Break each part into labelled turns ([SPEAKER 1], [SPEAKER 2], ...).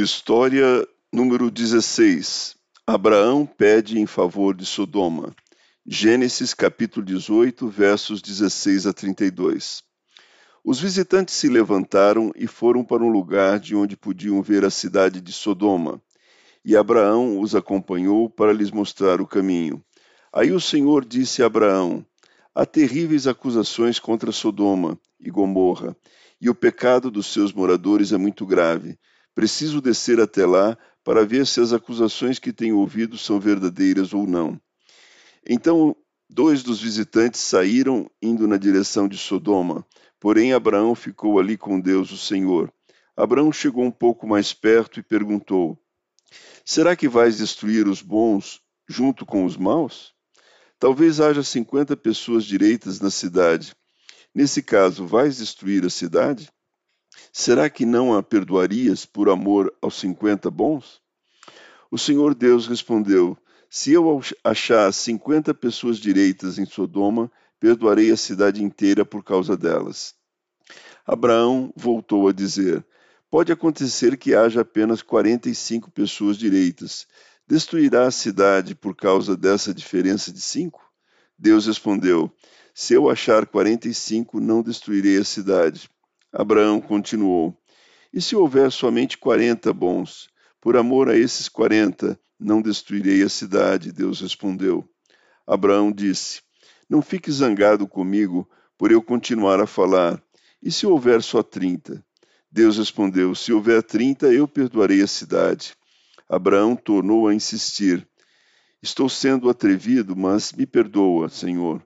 [SPEAKER 1] História número 16. Abraão pede em favor de Sodoma. Gênesis capítulo 18, versos 16 a 32. Os visitantes se levantaram e foram para um lugar de onde podiam ver a cidade de Sodoma. E Abraão os acompanhou para lhes mostrar o caminho. Aí o Senhor disse a Abraão: Há terríveis acusações contra Sodoma e Gomorra, e o pecado dos seus moradores é muito grave. Preciso descer até lá para ver se as acusações que tenho ouvido são verdadeiras ou não. Então, dois dos visitantes saíram indo na direção de Sodoma, porém Abraão ficou ali com Deus, o Senhor. Abraão chegou um pouco mais perto e perguntou: Será que vais destruir os bons junto com os maus? Talvez haja cinquenta pessoas direitas na cidade. Nesse caso, vais destruir a cidade? Será que não a perdoarias por amor aos cinquenta bons? O Senhor Deus respondeu: Se eu achar cinquenta pessoas direitas em Sodoma, perdoarei a cidade inteira por causa delas. Abraão voltou a dizer: Pode acontecer que haja apenas quarenta e cinco pessoas direitas. Destruirá a cidade por causa dessa diferença de cinco? Deus respondeu: Se eu achar quarenta e cinco, não destruirei a cidade. Abraão continuou: E se houver somente quarenta bons? Por amor a esses quarenta, não destruirei a cidade. Deus respondeu. Abraão disse: Não fique zangado comigo por eu continuar a falar. E se houver só trinta? Deus respondeu: Se houver trinta, eu perdoarei a cidade. Abraão tornou a insistir: Estou sendo atrevido, mas me perdoa, Senhor.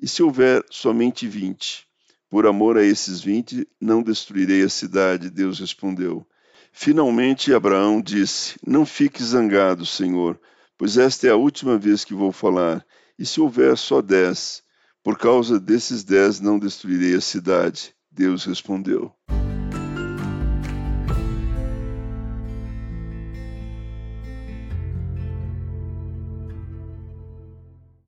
[SPEAKER 1] E se houver somente vinte? Por amor a esses vinte, não destruirei a cidade. Deus respondeu. Finalmente Abraão disse: Não fique zangado, Senhor, pois esta é a última vez que vou falar. E se houver só dez? Por causa desses dez não destruirei a cidade. Deus respondeu.